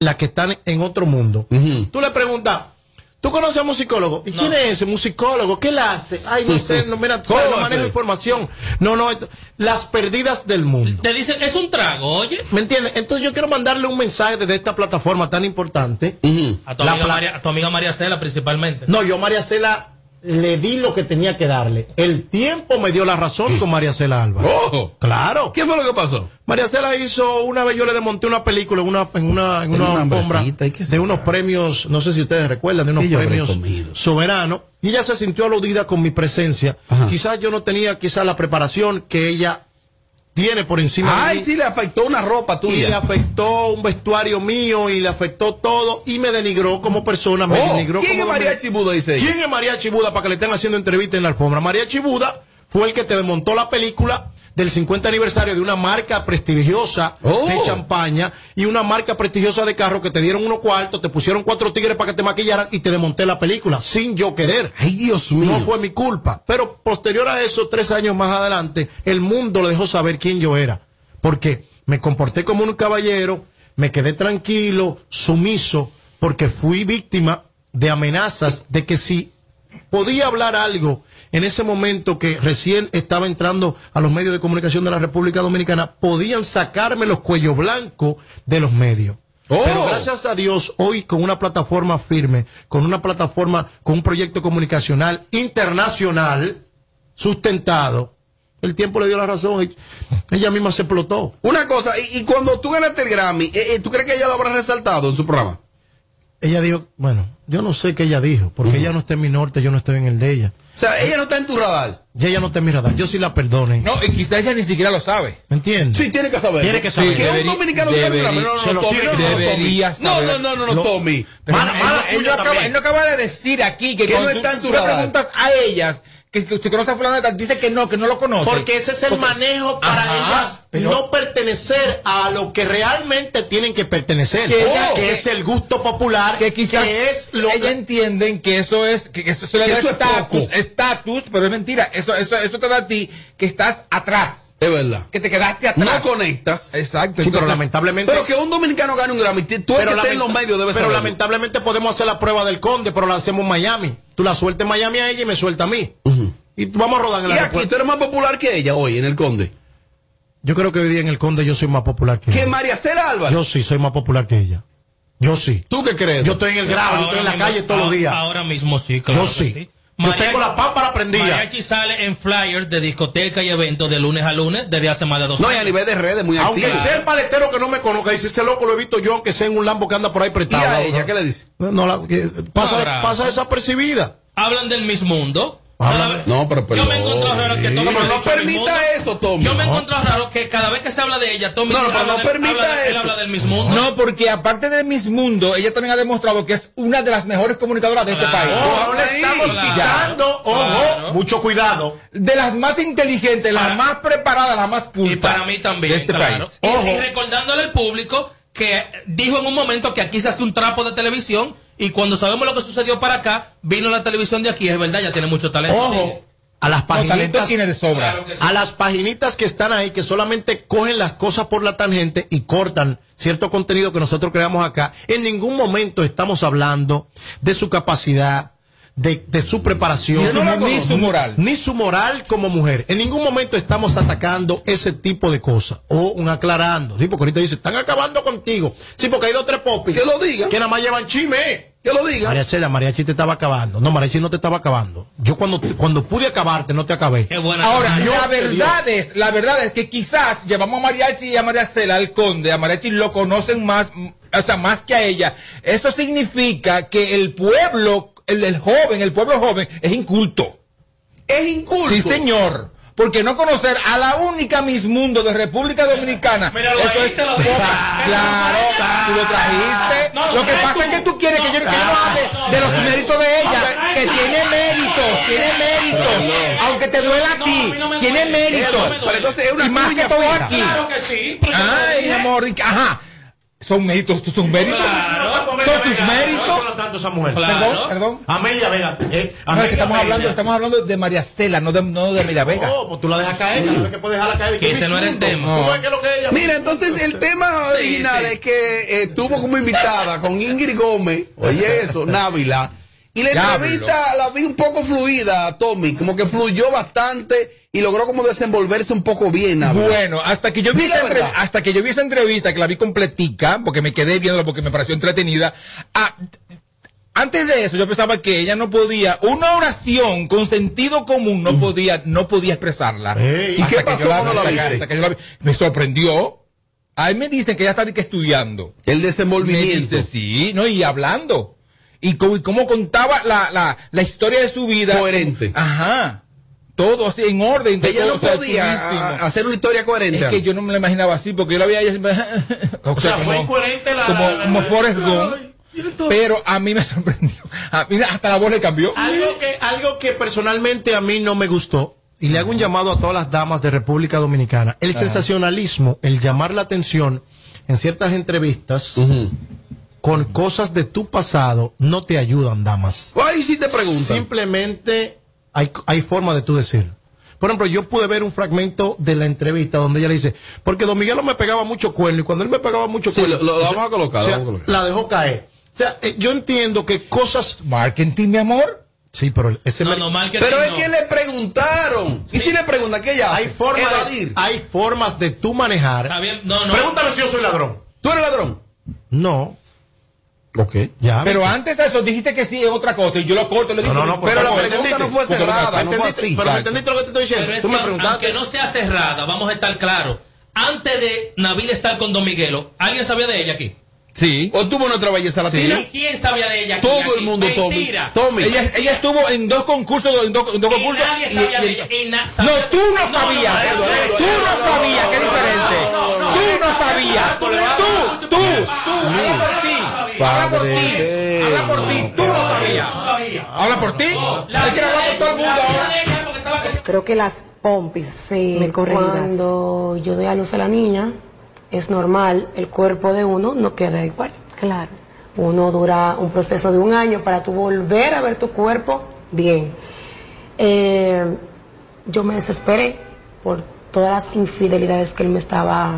las que están en otro mundo. Tú le preguntas, ¿tú conoces a un musicólogo? ¿Y quién es ese musicólogo? ¿Qué le hace? Ay, no sé, no, mira, tú no manejo información. No, no, esto- las perdidas del mundo. Te dicen, es un trago, oye. ¿Me entiendes? Entonces yo quiero mandarle un mensaje desde esta plataforma tan importante. A tu, amiga María, a tu amiga María Cela principalmente. No, yo María Cela le di lo que tenía que darle. El tiempo me dio la razón con María Cela Álvarez. Oh. Claro. ¿Qué fue lo que pasó? María Cela hizo una vez, yo le desmonté una película en una, en una, en una una alfombra hambrecita, ¿y qué de unos premios, no sé si ustedes recuerdan, de unos ¿Qué yo habré premios soberanos. Y ella se sintió aludida con mi presencia. Quizás yo no tenía quizás la preparación que ella tiene por encima de Ay, mí. sí, le afectó una ropa Y le tuya. afectó un vestuario mío y le afectó todo y me denigró como persona, me Oh, denigró ¿quién como es Mariachi Buda, dice ella? ¿Quién es Mariachi Buda para que le estén haciendo entrevista en la alfombra? Mariachi Buda fue el que te desmontó la película del 50 aniversario de una marca prestigiosa Oh. de champaña y una marca prestigiosa de carro que te dieron unos cuartos, te pusieron cuatro tigres para que te maquillaran y te desmonté la película sin yo querer. Ay, Dios mío. No fue mi culpa. Pero posterior a eso, tres años más adelante, el mundo le dejó saber quién yo era. Porque me comporté como un caballero, me quedé tranquilo, sumiso, porque fui víctima de amenazas de que si podía hablar algo en ese momento que recién estaba entrando a los medios de comunicación de la República Dominicana, podían sacarme los cuellos blancos de los medios. Oh. Pero gracias a Dios, hoy con una plataforma firme, con una plataforma, con un proyecto comunicacional internacional, sustentado, el tiempo le dio la razón. y Ella misma se explotó. Una cosa, y, y cuando tú ganaste el Grammy, eh, eh, ¿tú crees que ella lo habrá resaltado en su programa? Ella dijo, bueno, yo no sé qué ella dijo, porque ella no está en mi norte, yo no estoy en el de ella. O sea, ella no está en tu radar. Y ella no está en mi radar. Yo sí la perdone. No, y quizás ella ni siquiera lo sabe. ¿Me entiendes? Sí, tiene que saber. Tiene que saber. Que un Debería- dominicano un Grammy. No, no, no, Tommy, no, no, No, no, no, no, no, Lo- Tommy. Él, mala él no acaba, también. él no acaba de decir aquí que, Que no tú- está en su radar. preguntas a ellas que, si conoce a fulano de tal, dice que no, que no lo conoce. Porque ese es el Porque- manejo para Ajá, ellas pero- no pertenecer a lo que realmente tienen que pertenecer. Que ella- que que- es el gusto popular, que quizás que es lo ella entienden que eso es que eso, eso eso es estatus, estatus, pero es mentira. Eso, eso, eso te da a ti que estás atrás, Es verdad. que te quedaste atrás. No conectas. Exacto. Sí, pero lamentablemente. Pero que un dominicano gane un Grammy, tú el que en los medios debes pero saberlo. lamentablemente podemos hacer la prueba del conde, pero la hacemos en Miami. Tú la sueltas en Miami a ella y me suelta a mí. Y vamos a rodar en el Y aquí tú eres más popular que ella hoy en el Conde. Yo creo que hoy día en el conde yo soy más popular que Que ella. María Cela Álvarez. Yo sí soy más popular que ella. Yo sí. ¿Tú qué crees? Yo estoy en el grado, yo estoy en la mismo- calle todos los días. Ahora mismo sí, claro. Yo que sí. Yo tengo la pámpara prendida. Mariachi sale en flyers de discoteca y eventos de lunes a lunes desde hace más de dos No, y años. a nivel de redes muy Aunque activa. sea el paletero que no me conozca, dice ese loco lo he visto yo, aunque sea en un Lambo que anda por ahí ¿Y prestado. a ella qué le dice? No, la- que pasa, pasa desapercibida. Hablan del Miss Mundo. No, pero Yo me he encontrado raro que No, pero permita eso, Tommy. Yo me raro que cada vez que se habla de ella, Tommy No, no, pero no del- permita habla de- él eso. habla del Miss Mundo. No, porque aparte de Miss Mundo, ella también ha demostrado que es una de las mejores comunicadoras de este país. Ojo, no le estamos Claro. quitando, ojo, Claro. mucho cuidado. De las más inteligentes, las más preparadas, las más pulpas. Y para mí también, De este claro. país. Y, Ojo. y recordándole al público que dijo en un momento que aquí se hace un trapo de televisión y cuando sabemos lo que sucedió para acá, vino la televisión de aquí, es verdad, ya tiene mucho talento. Ojo, a las No, talento paginitas. tiene de sobra. Claro que sí. a las paginitas que están ahí, que solamente cogen las cosas por la tangente y cortan cierto contenido que nosotros creamos acá, en ningún momento estamos hablando de su capacidad, de, de su preparación, no Ni conozco. su moral. ni su moral como mujer. En ningún momento estamos atacando ese tipo de cosas o un aclarando. Sí, porque ahorita dice, están acabando contigo. Sí, porque hay dos o tres popis Que lo digan. que nada más llevan chisme. Que lo diga. María Chela, Mariachi te estaba acabando. No, Mariachi no te estaba acabando. Yo cuando, cuando pude acabarte, no te acabé. Qué buena Ahora, la verdad es, la verdad es que quizás llevamos a Mariachi y a María Cela al conde, a Mariachi lo conocen más, o sea, más que a ella. Eso significa que el pueblo, el, el joven, el pueblo joven, es inculto. Es inculto. Sí, señor. Porque no conocer a la única Miss Mundo de República Dominicana. Míralo eso es lo poca-. Claro, tú lo trajiste. No, lo que pasa es que tú quieres que yo, que yo no hable de los méritos de ella. no, Que tiene méritos, tiene méritos. Aunque te duela a ti, tiene méritos. Pero entonces es una y más que todo aquí. Claro que sí. Ay, amor, ajá. Son méritos, son méritos. Son tus méritos. No tanto esa mujer. Claro. Perdón, perdón. Amelia Vega. eh, No, es Amelia que estamos Vega. hablando, estamos hablando de María Cela, no de, no de María Vega. No, pues tú la dejas caer, vez que puedes dejarla caer. Que ese no era el tema. ¿Cómo es que lo que ella? Mira, entonces el tema original sí. es que eh, estuvo como invitada con Ingrid Gómez, oye eso, Návila, y la Diablo. entrevista la vi un poco fluida, Tommy, como que fluyó bastante y logró como desenvolverse un poco bien, Návila. Bueno, hasta que yo vi entre- verdad. hasta que yo vi esa entrevista, que la vi completica, porque me quedé viéndola porque me pareció entretenida. ah, antes de eso, yo pensaba que ella no podía, una oración con sentido común no podía, no podía expresarla. ¿y qué pasó cuando la la vi. Me sorprendió. A mí me dicen que ella está estudiando. El Me desenvolvimiento. dice, sí, ¿no? Y hablando. Y cómo, y cómo contaba la, la, la historia de su vida. Coherente. Ajá. Todo así, en orden. Ella todo, no o sea, podía hacer una historia coherente. Es que yo no me la imaginaba así, porque yo la veía ella siempre. o, sea, fue incoherente la- Como, la- la- como Forrest Gump. Pero a mí me sorprendió. A mí hasta la voz le cambió. Algo que, algo que personalmente a mí no me gustó, y le hago un llamado a todas las damas de República Dominicana, el sensacionalismo, el llamar la atención en ciertas entrevistas con cosas de tu pasado, no te ayudan, damas. Ay, si te preguntan. Simplemente hay, hay forma de tú decirlo. Por ejemplo, yo pude ver un fragmento de la entrevista donde ella le dice, porque Don Miguelo me pegaba mucho cuerno y cuando él me pegaba mucho Sí, cuerno, lo- lo sea, vamos a colocar, o sea, lo vamos a colocar. la dejó caer. O sea, eh, yo entiendo que cosas, Marketing, mi amor. sí, pero ese No, no, Pero no. es que le preguntaron. Y si le preguntan, ¿qué ella hay formas, Evadir. hay formas de tú manejar. Está bien, no, no. Pregúntame si yo soy ladrón. ¿Tú eres ladrón? No, Ok. ya. Pero viste. antes de eso dijiste que sí es otra cosa y yo lo corto y le digo. No, no, no, Pero la ¿me pregunta no fue cerrada, ¿me no fue entendiste? así. Pero me entendiste lo que te estoy diciendo. Pero Tú aunque no sea cerrada, vamos a estar claros. Antes de Nabil estar con Don Miguelo, ¿alguien sabía de ella aquí? Sí. ¿O tuvo nuestra belleza latina? ¿Y quién sabía de ella aquí? Todo Aquí. el mundo, Tommy. Mentira. Tommy. Ella, ella estuvo en dos concursos, en dos, en dos Y concursos. nadie y- sabía y- de ella. Y na- No, tú no sabías. no, no, tú no sabías, qué diferente. Tú no sabías. Tú, tú, tú. Habla por ti. Habla por ti. Habla por ti. Tú no sabías. No sabía. Habla por ti. La Hay que hablar por todo el mundo ahora. Creo que las pompis Sí, me corridas. cuando yo doy a luz a la niña, es normal, el cuerpo de uno no queda igual. Claro. Uno dura un proceso de un año para tu volver a ver tu cuerpo bien. Eh, yo me desesperé por todas las infidelidades que él me estaba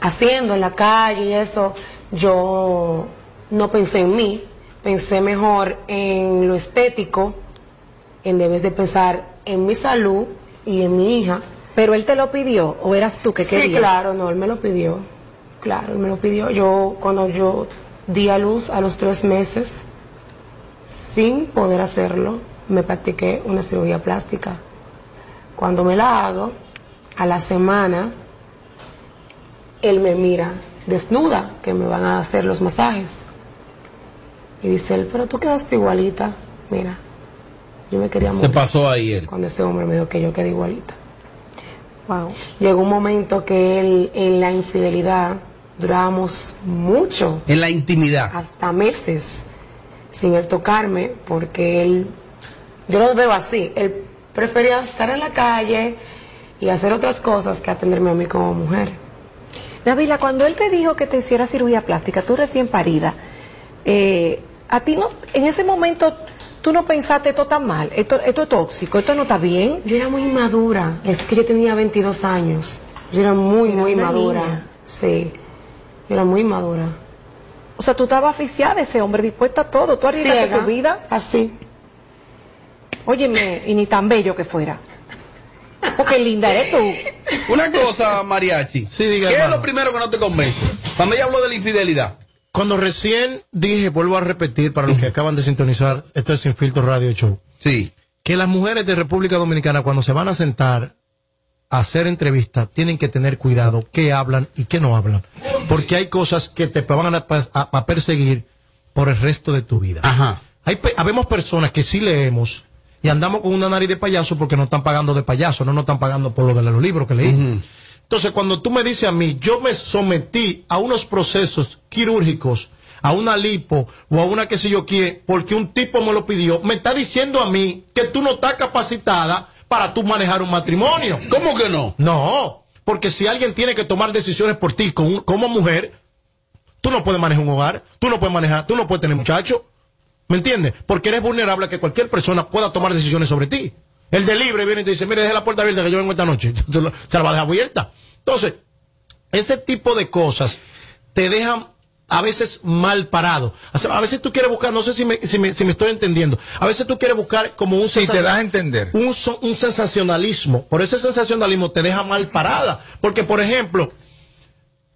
haciendo en la calle y eso. Yo no pensé en mí, pensé mejor en lo estético, en debes de pensar en mi salud y en mi hija. Pero él te lo pidió o eras tú que sí, querías. claro, no, él me lo pidió. Claro, él me lo pidió. Yo, cuando yo di a luz a los tres meses, sin poder hacerlo, me practiqué una cirugía plástica. Cuando me la hago, a la semana, él me mira desnuda, que me van a hacer los masajes. Y dice él, pero tú quedaste igualita. Mira, yo me quería Se morir pasó ahí él. cuando ese hombre me dijo que yo quedé igualita. Wow. Llegó un momento que él, en la infidelidad, durábamos mucho, En la intimidad. hasta meses, sin él tocarme, porque él, yo lo veo así, él prefería estar en la calle y hacer otras cosas que atenderme a mí como mujer. Navila, cuando él te dijo que te hiciera cirugía plástica, tú recién parida, eh, a ti no, en ese momento tú no pensaste esto está mal, esto, esto es tóxico, esto no está bien. Yo era muy madura, es que yo tenía 22 años, yo era muy, Era muy madura, niña. sí, yo era muy madura. O sea, tú estabas asfixiada de ese hombre, dispuesta a todo, tú arriesgaste tu vida. así. Óyeme, y ni tan bello que fuera. Porque linda eres tú. Una cosa, Mariachi. Sí, diga, ¿Qué es lo primero que no te convence? Cuando ella habló de la infidelidad. Cuando recién dije, vuelvo a repetir para los que acaban de sintonizar, esto es Sin Filtro Radio Show, Sí. que las mujeres de República Dominicana cuando se van a sentar a hacer entrevistas tienen que tener cuidado qué hablan y qué no hablan, porque hay cosas que te van a, a- a perseguir por el resto de tu vida. Ajá. Hay, habemos personas que sí leemos y andamos con una nariz de payaso porque nos están pagando de payaso, no nos están pagando por lo de los libros que leí. Entonces, cuando tú me dices a mí, yo me sometí a unos procesos quirúrgicos, a una lipo o a una que sé yo qué, porque un tipo me lo pidió, me está diciendo a mí que tú no estás capacitada para tú manejar un matrimonio. ¿Cómo que no? No, porque si alguien tiene que tomar decisiones por ti como, como mujer, Tú no puedes manejar un hogar, tú no puedes manejar, tú no puedes tener muchachos. ¿Me entiendes? Porque eres vulnerable a que cualquier persona pueda tomar decisiones sobre ti. El de libre viene y te dice, mire, deje la puerta abierta que yo vengo esta noche. Se la va a dejar abierta. Entonces, ese tipo de cosas te dejan a veces mal parado. A veces tú quieres buscar, no sé si me, si me, si me estoy entendiendo, a veces tú quieres buscar como un, Sí, te das a entender. un, un sensacionalismo. Por ese sensacionalismo te deja mal parada. Porque, por ejemplo,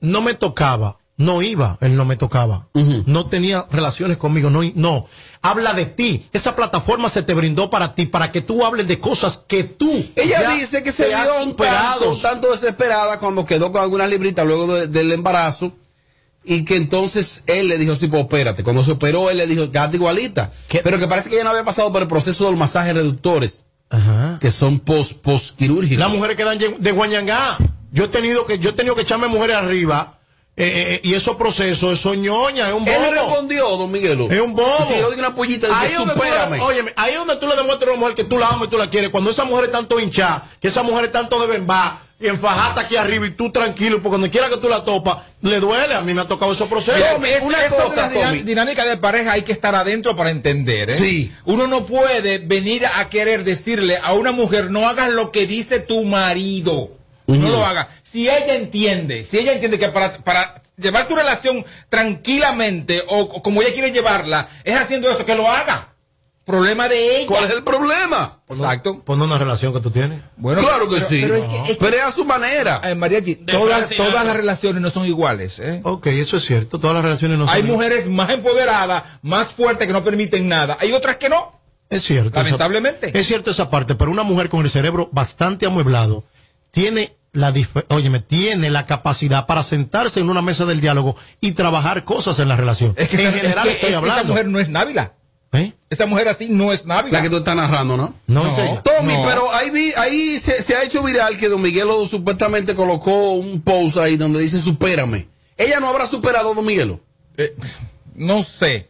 no me tocaba, no iba, él no me tocaba, no tenía relaciones conmigo, no, no. Habla de ti. Esa plataforma se te brindó para ti, para que tú hables de cosas que tú. Ella ya dice que se vio un tanto, tanto desesperada cuando quedó con algunas libritas luego de- del embarazo y que entonces él le dijo, sí, pues espérate. Cuando se operó, él le dijo, quédate igualita. ¿Qué? Pero que parece que ella no había pasado por el proceso de los masajes reductores, Ajá. que son post, post quirúrgicos. Las mujeres quedan de Guañangá. Yo he tenido que, yo he tenido que echarme mujeres arriba, eh, eh, y esos procesos, eso ñoña, es un Él le bobo. respondió, don Miguelo. Es un bobo. Y tiró de una pollita de ahí que donde tú le- supérame. óyeme, ahí es donde tú le demuestras a una mujer que tú la amas y tú la quieres. Cuando esa mujer es tanto hinchada, que esa mujer es tanto de bembá, y enfajata aquí arriba y tú tranquilo, porque donde quiera que tú la topas, le duele. A mí me ha tocado esos procesos. Tommy, Es- una de cosa, Tommy. dinámica de pareja hay que estar adentro para entender. ¿eh? Sí. Uno no puede venir a querer decirle a una mujer, no hagas lo que dice tu marido. No lo haga. Si ella entiende, si ella entiende que para, para llevar tu relación tranquilamente o, o como ella quiere llevarla, es haciendo eso, que lo haga. Problema de ella. ¿Cuál es el problema? Exacto. Pon una relación que tú tienes. Bueno, claro que pero- sí. Pero es que, es que- Pero es a su manera. eh, Mariachi, De todas, todas las relaciones no son iguales. ¿eh? Ok, eso es cierto. Todas las relaciones no Hay son. mujeres más empoderadas, más fuertes que no permiten nada. Hay otras que no. Es cierto. esa- Lamentablemente. es cierto esa parte, pero una mujer con el cerebro bastante amueblado tiene la óyeme, tiene la capacidad para sentarse en una mesa del diálogo y trabajar cosas en la relación. Es que, en esa, general es que estoy esa hablando. mujer no es Návila. ¿Eh? Esa mujer así no es Návila. La que tú estás narrando, ¿no? No, No. es ella. Tommy, No. pero ahí vi, ahí se, se ha hecho viral que Don Miguelo supuestamente colocó un post ahí donde dice supérame. Ella no habrá superado a Don Miguelo. Eh, no sé.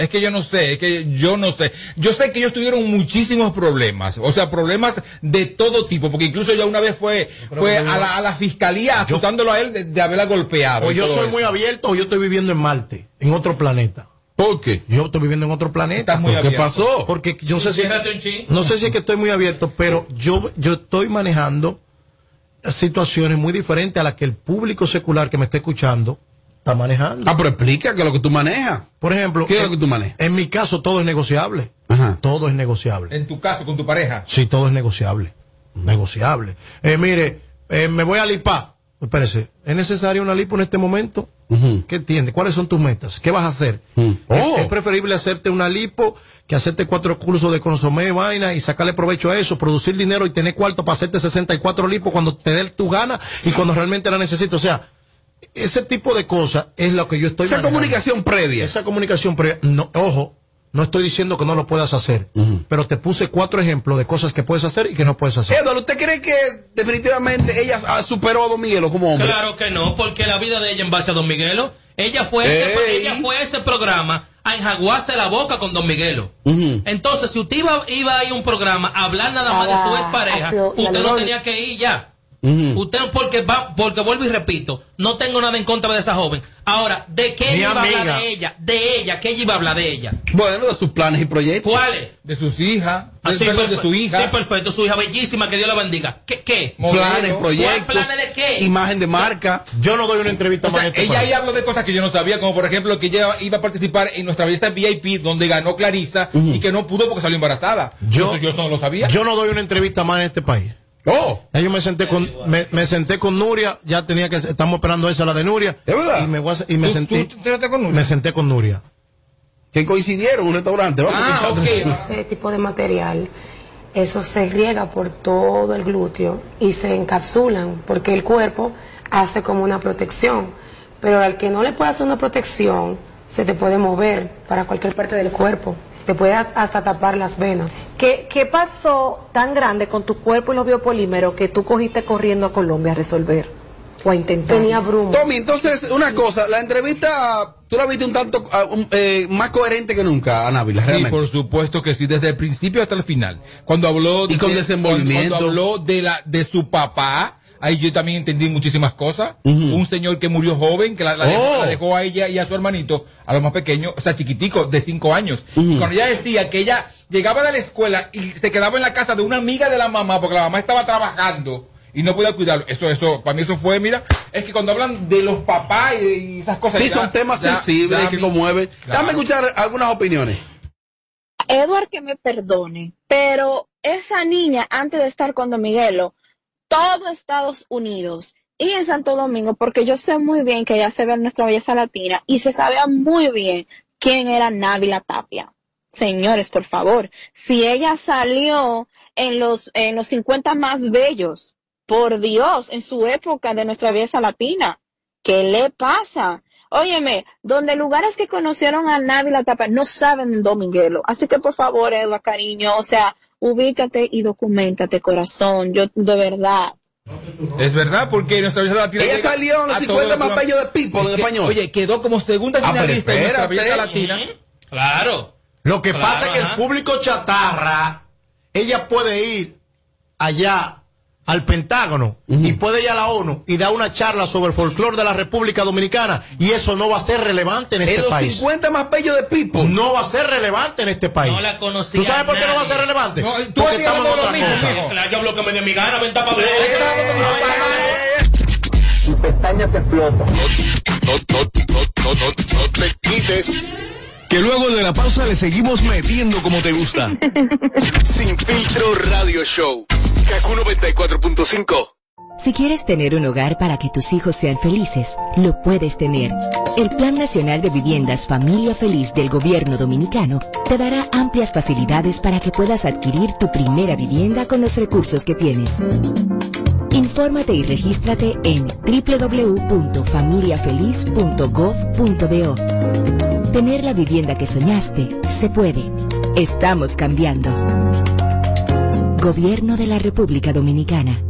Es que yo no sé, es que yo no sé. Yo sé que ellos tuvieron muchísimos problemas, o sea, problemas de todo tipo, porque incluso ya una vez fue, fue a la, a la fiscalía acusándolo a él de, de haberla golpeado. O yo soy eso. muy abierto o yo estoy viviendo en Marte, en otro planeta. ¿Por qué? Yo estoy viviendo en otro planeta. Muy ¿Por qué pasó? Porque yo no sé si no sé si es que estoy muy abierto, pero yo yo estoy manejando situaciones muy diferentes a las que el público secular que me está escuchando está manejando. Ah, pero explica que es lo que tú manejas. Por ejemplo, ¿Qué es lo en- que tú manejas? En mi caso todo es negociable. Ajá. Todo es negociable. En tu caso, con tu pareja. Sí, todo es negociable. Negociable. Eh, mire, eh, me voy a lipar. Espérese, ¿es necesaria una lipo en este momento? ¿Qué entiendes? ¿Cuáles son tus metas? ¿Qué vas a hacer? Es- Oh. Es, preferible hacerte una lipo que hacerte cuatro cursos de consomé, vaina y sacarle provecho a eso, producir dinero y tener cuarto para hacerte 64 lipos cuando te dé tu gana y cuando realmente la necesites. O sea, ese tipo de cosas es lo que yo estoy Esa manejando. comunicación previa. Esa comunicación previa, no, ojo, no estoy diciendo que no lo puedas hacer, pero te puse cuatro ejemplos de cosas que puedes hacer y que no puedes hacer. Eduardo, ¿usted cree que definitivamente ella superó a Don Miguelo como hombre? Claro que no, porque la vida de ella en base a Don Miguelo, ella fue, ese, ella fue a ese programa a enjaguarse la boca con Don Miguelo. Entonces, si usted iba, iba a ir a un programa a hablar nada más de su expareja, usted no tenía que ir ya. Ujú. Usted porque va, porque vuelvo y repito, no tengo nada en contra de esa joven. Ahora, ¿de qué ella iba a hablar de ella? De ella, ¿qué ella iba a hablar de ella? Bueno, de sus planes y proyectos. ¿Cuáles? De sus hijas. Ah, de, sí, perdón, de su hija. Sí, perfecto, su hija bellísima, que Dios la bendiga. ¿Qué? qué? Planes, proyectos. ¿Cuál planes de qué? Imagen de marca. Yo no doy una entrevista O más sea, en este ella ahí habló de cosas que yo no sabía, como por ejemplo que ella iba a participar en nuestra belleza VIP, donde ganó Clarisa, y que no pudo porque salió embarazada. Yo- yo eso no lo sabía. Yo no doy una entrevista más en este país. Oh, Ya yo me senté con me, me senté con Nuria, ya tenía que estamos esperando esa la de Nuria. ¿Es verdad? Y me, voy a- y me ¿Tú- sentí tú te enteraste con Nuria? me senté con Nuria. que coincidieron en un restaurante. Vamos a Ah, escuchar ok. otra- Ese tipo de material, eso se riega por todo el glúteo y se encapsulan porque el cuerpo hace como una protección. Pero al que no le puede hacer una protección, se te puede mover para cualquier parte del cuerpo. Te puede hasta tapar las venas. ¿Qué, ¿Qué pasó tan grande con tu cuerpo y los biopolímeros que tú cogiste corriendo a Colombia a resolver o a intentar? Tenía bruma. Tommy, entonces, una cosa, la entrevista, tú la viste un tanto un- eh, más coherente que nunca, Ana Ávila, Sí, realmente. por supuesto que sí, desde el principio hasta el final. Cuando habló Y con de- desenvolvimiento. Cuando, cuando habló de la de su papá, ahí yo también entendí muchísimas cosas. Un señor que murió joven, que la, la dejó, Oh. la dejó a ella y a su hermanito, a los más pequeños, o sea, chiquitico, de cinco años. Y Cuando ella decía que ella llegaba de la escuela y se quedaba en la casa de una amiga de la mamá, porque la mamá estaba trabajando y no podía cuidarlo. Eso, eso, para mí eso fue, mira, es que cuando hablan de los papás y, y esas cosas. Sí, ya- son temas ya- sensibles ya que conmueven. Claro. Dame escuchar algunas opiniones. Edward que me perdone, pero esa niña, antes de estar con Don Miguelo, todo Estados Unidos y en Santo Domingo, porque yo sé muy bien que ella se ve nuestra belleza latina y se sabía muy bien quién era Návila Tapia. Señores, por favor, si ella salió en los, en los 50 más bellos, por Dios, en su época de nuestra belleza latina, ¿qué le pasa? Óyeme, donde lugares que conocieron a Návila Tapia no saben Miguelo. Así que por favor, Edward, cariño, o sea, ubícate y documentate, corazón. Yo, de verdad. Es verdad, porque nuestra belleza latina. Ella salió en los a 50 todo más bellos de People en español. Oye, quedó como segunda Ah, pero finalista en nuestra belleza latina. Claro. Lo que Claro, pasa es que el público chatarra, ella puede ir allá al Pentágono y puede ir a la ONU y dar una charla sobre el folclore de la República Dominicana y eso no va a ser relevante en En este los país. 50 más bellos de People. No va a ser relevante en este país. No la conocía ¿Tú sabes por qué no va a ser nadie. relevante? No, tú Porque estamos en otra mismo, cosa. Claro, yo hablo que me dé mi gana, venta para. Tu pestaña te explota. No, no, no, no, no, no te quites. Que luego de la pausa le seguimos metiendo como te gusta. Sin filtro radio show. Kaku 94.5. Si quieres tener un hogar para que tus hijos sean felices, lo puedes tener. El Plan Nacional de Viviendas Familia Feliz del Gobierno Dominicano te dará amplias facilidades para que puedas adquirir tu primera vivienda con los recursos que tienes. Infórmate y regístrate en www.familiafeliz.gov.do. Tener la vivienda que soñaste se puede. Estamos cambiando. Gobierno de la República Dominicana.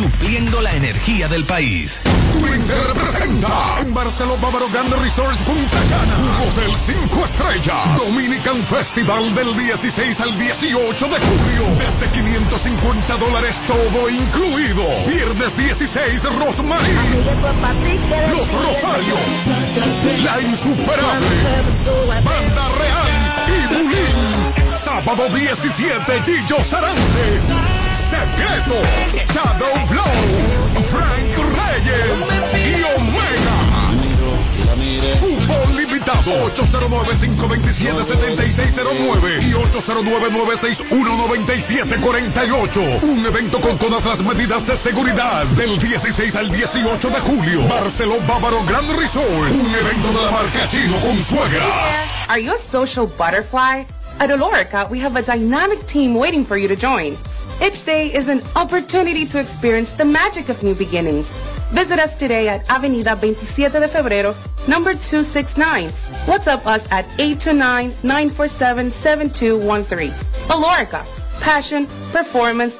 Supliendo la energía del país. Twitter presenta en Barcelona Bávaro Grande Resorts Punta Cana un hotel 5 estrellas. Dominican Festival del 16 al 18 de julio. Desde 550 dólares todo incluido. Viernes 16 Rosmarie. Los Rosario. La Insuperable. Banda Real y Bulín. Sábado 17 Gillo Sarante Secreto, Shadow Blow, Frank Reyes y Omega. Fútbol limitado 809-527-7609 y 809-961-9748. Un evento con todas las medidas de seguridad del 16 al 18 de julio. Barceló Bávaro Grand Resort. Un evento de la marca Chino con suegra. Are you a social butterfly? At Olorica, we have a dynamic team waiting for you to join. Each day is an opportunity to experience the magic of new beginnings. Visit us today at Avenida 27 de Febrero, number 269. WhatsApp us at 829-947-7213. Olorica, passion, performance,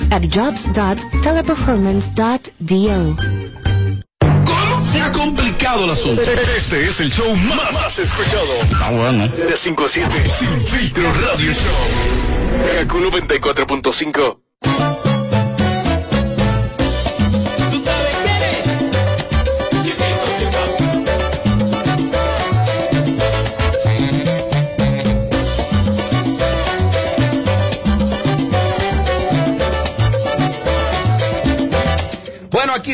at jobs.teleperformance.do. Se ha complicado el asunto. Este es el show más, más escuchado. Ah, bueno. De 5 a 7, Sin Filtro Radio Show. Kaku 94.5.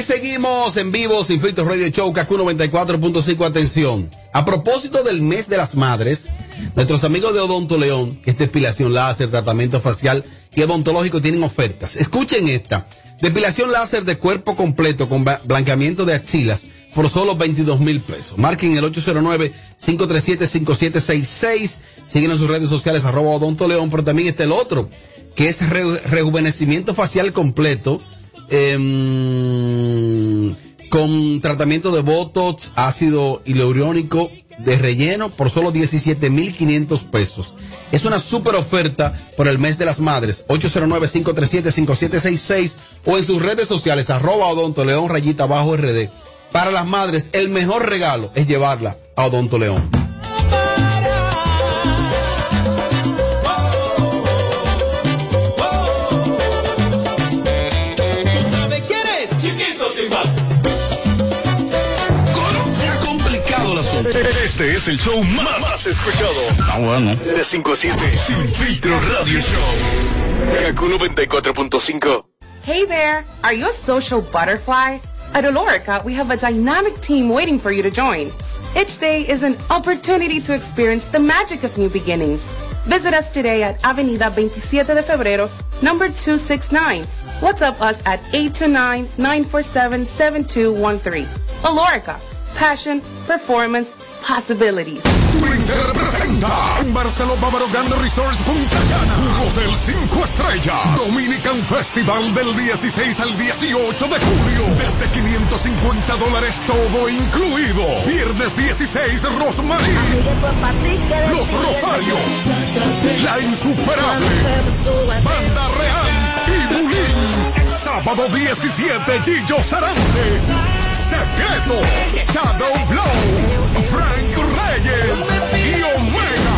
seguimos en vivo, sin filtro Radio Show, KQ 94.5. Atención. A propósito del mes de las madres, nuestros amigos de Odonto León, que es depilación láser, tratamiento facial y odontológico, tienen ofertas. Escuchen esta. Depilación láser de cuerpo completo con blanqueamiento de axilas por solo 22 mil pesos. Marquen el 809-537-5766. Siguen en sus redes sociales, arroba Odonto León, pero también está el otro, que es re- rejuvenecimiento facial completo em, con tratamiento de Botox, ácido hialurónico de relleno por solo 17,500 pesos. Es una super oferta por el mes de las madres. 809-537-5766 o en sus redes sociales, arroba odonto león rayita abajo RD. Para las madres, el mejor regalo es llevarla a Odonto León. Este es el show más, más escuchado. Ah, bueno. De 5 a 7, Sin Filtro Radio Show. Kaku 94.5. Hey there! Are you a social butterfly? At Olorica, we have a dynamic team waiting for you to join. Each day is an opportunity to experience the magic of new beginnings. Visit us today at Avenida 27 de Febrero, number 269. WhatsApp us at 829-947-7213. Olorica, passion, performance, possibilities. Twitter presenta en Barceló Bávaro Grande Resorts Punta Cana, un hotel 5 estrellas, Dominican Festival del 16 al 18 de julio, desde 550 dólares todo incluido. Viernes 16 Rosmarie, Los Rosarios, La Insuperable, Banda Real y Bulín. Sábado 17 Gillo Sarante, Secreto, Shadow Blow, Frank Reyes y Omega.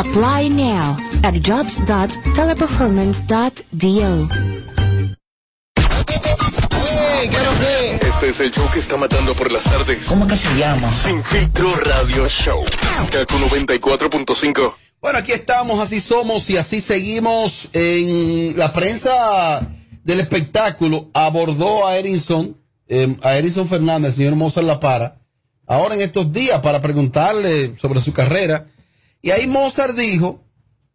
Apply now at jobs.teleperformance.do. Este es el show que está matando por las tardes. ¿Cómo que se llama? Sin filtro radio show. Kaku 94.5. Bueno, aquí estamos, así somos y así seguimos. En la prensa del espectáculo abordó a Erinson, eh, a Erinson Fernández, el señor Mozart La Para, ahora en estos días para preguntarle sobre su carrera. Y ahí Mozart dijo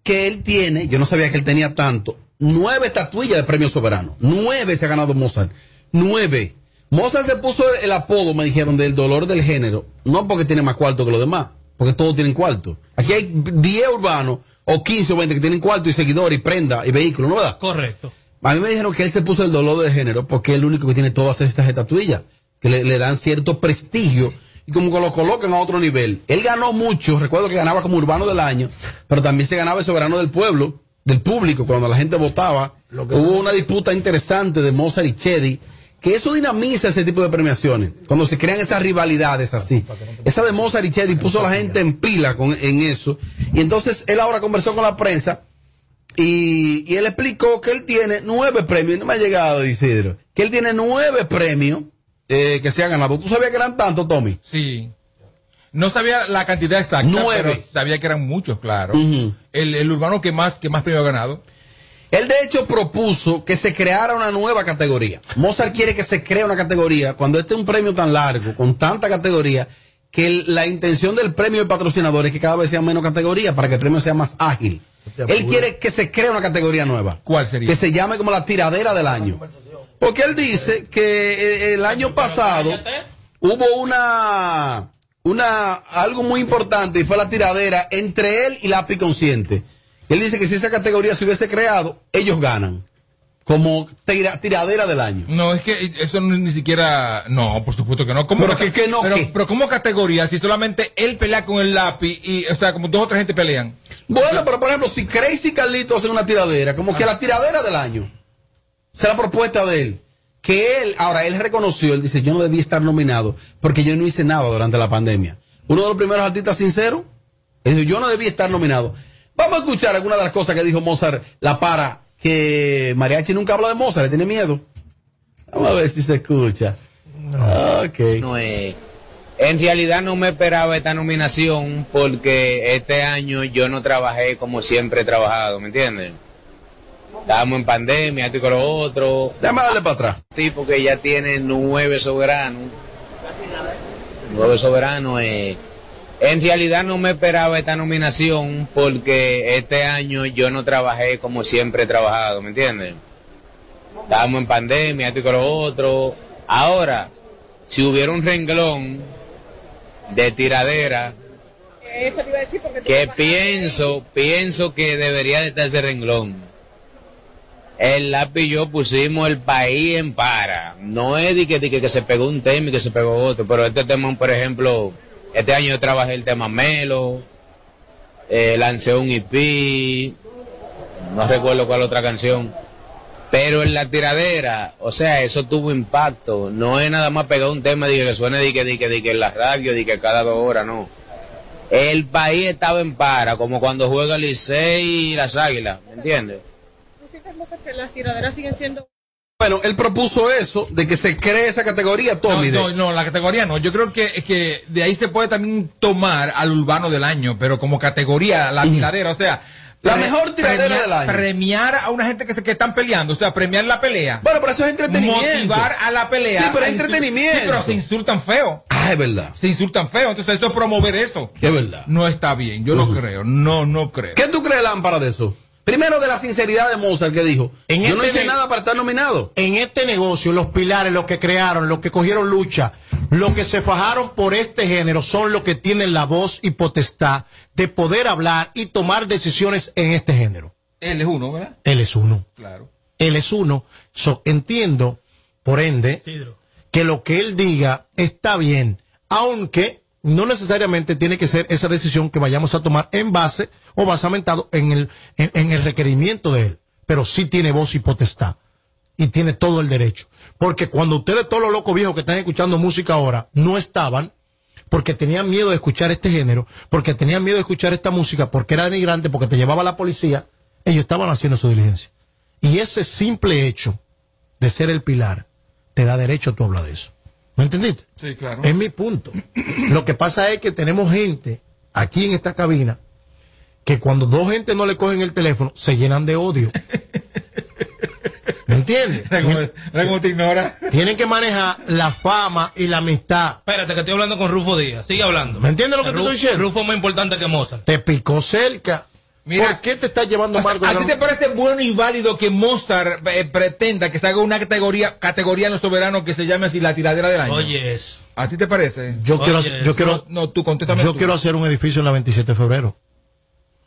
que él tiene, yo no sabía que él tenía tanto, nueve estatuillas de premio soberano. Nueve se ha ganado Mozart. Nueve. Mozart se puso el apodo, me dijeron, del dolor del género, no porque tiene más cuarto que los demás, porque todos tienen cuarto. Aquí hay 10 urbanos, o 15 o 20 que tienen cuarto y seguidor y prenda y vehículo, ¿no verdad? Correcto. A mí me dijeron que él se puso el dolor del género porque es el único que tiene todas estas estatuillas, que le, le dan cierto prestigio y como que lo colocan a otro nivel. Él ganó mucho, recuerdo que ganaba como urbano del año, pero también se ganaba el soberano del pueblo, del público, cuando la gente votaba. Hubo una disputa interesante de Mozart y Chedi, que eso dinamiza ese tipo de premiaciones, cuando se crean esas rivalidades así. Esa de Mozart y Chedi puso a la gente en pila con, en eso. Y entonces él ahora conversó con la prensa y, y él explicó que él tiene nueve premios, no me ha llegado Isidro, que él tiene nueve premios eh, que se han ganado. ¿Tú sabías que eran tantos, Tommy? Sí. No sabía la cantidad exacta, Nueve. pero sabía que eran muchos, claro. El, el urbano que más, que más premio ha ganado. Él de hecho propuso que se creara una nueva categoría. Mozart quiere que se cree una categoría cuando este es un premio tan largo, con tanta categoría, que el- la intención del premio del patrocinador es que cada vez sean menos categorías para que el premio sea más ágil. Él quiere que se cree una categoría nueva. ¿Cuál sería? Que se llame como la tiradera del año. Porque él dice que eh, el año pasado hubo una, una, algo muy importante y fue la tiradera entre él y Lápiz Consciente. Él dice que si esa categoría se hubiese creado, ellos ganan. Como tira- tiradera del año. No, es que eso no- ni siquiera. No, por supuesto que no. ¿Cómo Pero que- que no, Pero, ¿qué? pero ¿cómo categoría? Si solamente él pelea con el lápiz y, o sea, como dos o tres gente pelean. Bueno, pero por ejemplo, si Crazy Carlito hace una tiradera, como que la tiradera del año, esa es la propuesta de él. Que él, ahora él reconoció, él dice, yo no debí estar nominado porque yo no hice nada durante la pandemia. Uno de los primeros artistas sinceros, él dijo, yo no debí estar nominado. Vamos a escuchar algunas de las cosas que dijo Mozart, la para, que Mariachi nunca habla de Mozart, le tiene miedo. Vamos a ver si se escucha. Ok. No es- En realidad no me esperaba esta nominación porque este año yo no trabajé como siempre he trabajado, ¿me entiendes? Estábamos en pandemia, esto y con lo otro. Déjame darle para atrás. Tipo que ya tiene nueve soberanos. Nueve soberanos. eh. En realidad no me esperaba esta nominación porque este año yo no trabajé como siempre he trabajado, ¿me entiendes? Estábamos en pandemia, esto y con lo otro. Ahora, si hubiera un renglón de tiradera, que pienso, pienso que debería de estar ese renglón. El lápiz y yo pusimos el país en para. No es de que, que, se pegó un tema y que se pegó otro, pero este tema, por ejemplo, este año yo trabajé el tema Melo, eh, lancé un EP, no recuerdo cuál otra canción. Pero en la tiradera, o sea, eso tuvo impacto. No es nada más pegar un tema de que suene de que, de que, de que en la radio, de que cada dos horas, no. El país estaba en para, como cuando juega el Licey y las Águilas, ¿me entiendes? Que las tiraderas siguen siendo Bueno, él propuso eso, de que se cree esa categoría, Tommy. No, no, no, la categoría no. Yo creo que, que de ahí se puede también tomar al urbano del año, pero como categoría, la tiradera, o sea. La pre- mejor tiradera premiar- del año. Premiar a una gente que se que están peleando, o sea, premiar la pelea. Bueno, pero eso es entretenimiento. Motivar a la pelea. Sí, pero es entretenimiento. Sí, pero se insultan feo. Ah, es verdad. Se insultan feo. Entonces, eso es promover eso. Es verdad. No está bien. Yo no creo. No, no creo. ¿Qué tú crees, Lámpara, de eso? Primero de la sinceridad de Mozart que dijo, En yo no este hice nada para estar nominado. En este negocio, los pilares, los que crearon, los que cogieron lucha, los que se fajaron por este género son los que tienen la voz y potestad de poder hablar y tomar decisiones en este género. Él es uno, ¿verdad? Él es uno. Claro. Él es uno. So, entiendo, por ende, que lo que él diga está bien, aunque no necesariamente tiene que ser esa decisión que vayamos a tomar en base o basamentado en el, en, en el requerimiento de él. Pero sí tiene voz y potestad. Y tiene todo el derecho. Porque cuando ustedes, todos los locos viejos que están escuchando música ahora, no estaban, porque tenían miedo de escuchar este género, porque tenían miedo de escuchar esta música, porque era denigrante, porque te llevaba la policía, ellos estaban haciendo su diligencia. Y ese simple hecho de ser el pilar te da derecho a tú hablar de eso. ¿Me entendiste? Sí, claro. Es mi punto. Lo que pasa es que tenemos gente aquí en esta cabina que cuando dos gente no le cogen el teléfono se llenan de odio. ¿Me entiendes? como te ignora. Tienen que manejar la fama y la amistad. Espérate, que estoy hablando con Rufo Díaz. Sigue hablando. ¿Me entiendes lo que te estoy diciendo? Rufo es más importante que Mozart. Te picó cerca. ¿Por qué te estás llevando mal ¿A ti te parece bueno y válido que Mozart eh, pretenda que se haga una categoría categoría en los soberanos que se llame así la tiradera del año? Oye, eso. ¿A ti te parece? Yo quiero, yo quiero, No, tú contéstame yo tú. quiero hacer un edificio en la 27 de febrero.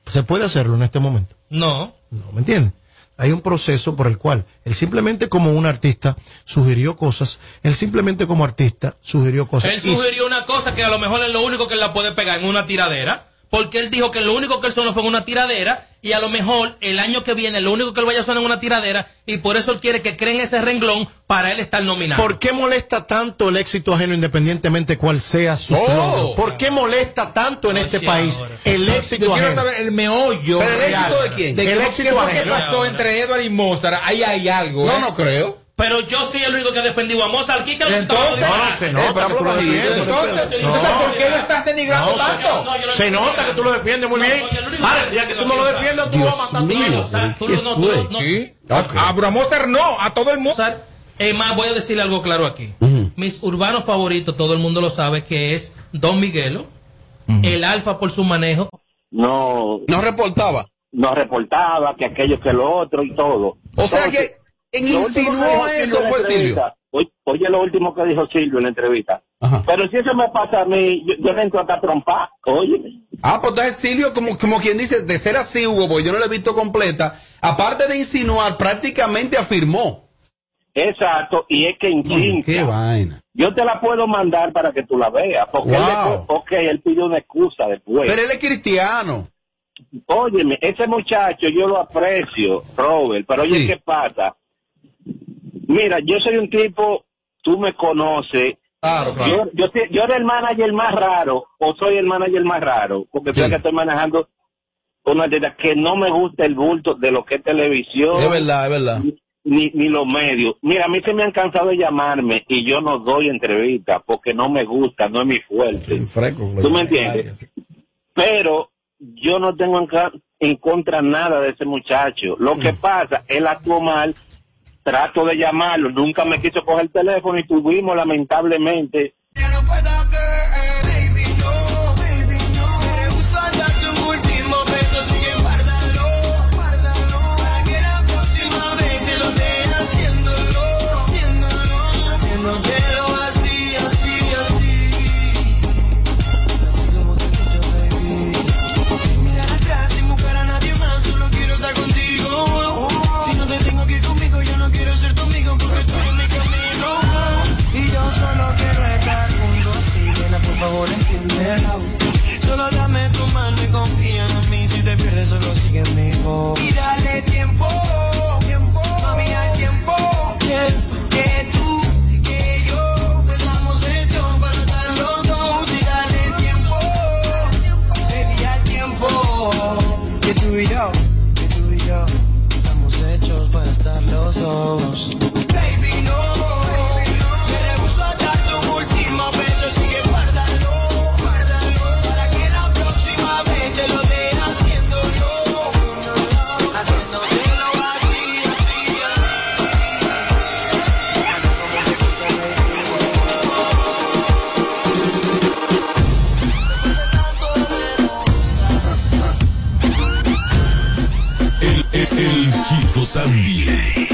¿Se puede hacerlo en este momento? No. No, ¿me entiendes? Hay un proceso por el cual él simplemente como un artista sugirió cosas, él simplemente como artista sugirió cosas. Él Y- sugirió una cosa que a lo mejor es lo único que él la puede pegar en una tiradera. Porque él dijo que lo único que él sonó fue en una tiradera. Y a lo mejor el año que viene lo único que él vaya a sonar en una tiradera. Y por eso él quiere que creen ese renglón para él estar nominado. ¿Por qué molesta tanto el éxito ajeno independientemente cuál sea su Oh. ¿Por qué molesta tanto en este país el éxito Yo quiero ajeno? saber el meollo. ¿Pero el real éxito de quién? De El qué- éxito qué fue que ajeno. pasó entre Edward y Mozart. Ahí hay algo. No, ¿eh? no creo. Pero yo sí el único que he defendido a Mozart. Aquí que lo Entonces- No, no, se nota Eh, que tú lo defiendes. Entonces, no. ¿por qué lo estás denigrando No, tanto? se- Se nota que tú lo defiendes muy bien. Vale, ya que tú no lo defiendes, tú lo vas a matar tú mismo. ¿Sí? A, Mozart no, a todo el mundo. Mozart, es más, voy a decirle algo claro aquí. Mis urbanos favoritos, todo el mundo lo sabe, que es Don Miguelo, el Alfa por su manejo. No. No reportaba. No reportaba que aquello que lo otro y todo. O sea que en lo último que insinuó eso fue Silvio. Oye, oye lo último que dijo Silvio en la entrevista. Pero si eso me pasa a mí, yo, yo le entro hasta a trompar. Oye. Ah, pues entonces Silvio, como, como quien dice, de ser así, Hugo, porque yo no la he visto completa, aparte de insinuar, prácticamente afirmó. Exacto, y es que en Qué vaina. Yo te la puedo mandar para que tú la veas. Porque él, Wow. después- ok, él pidió una excusa después. Pero él es cristiano. Óyeme, ese muchacho yo lo aprecio, Robert, pero oye, Sí. ¿qué pasa? Mira, yo soy un tipo, tú me conoces. Claro, Yo, yo, yo era el manager más raro, o soy el manager más raro, porque soy el que estoy manejando una de que no me gusta el bulto de lo que es televisión. Es verdad, es verdad. Ni, ni los medios. Mira, a mí se me han cansado de llamarme y yo no doy entrevistas porque no me gusta, no es mi fuerte. ¿Tú me entiendes? Pero yo no tengo en, en contra nada de ese muchacho. Lo que pasa, él actuó mal, trato de llamarlo, nunca me quiso coger el teléfono y tuvimos lamentablemente Sandy.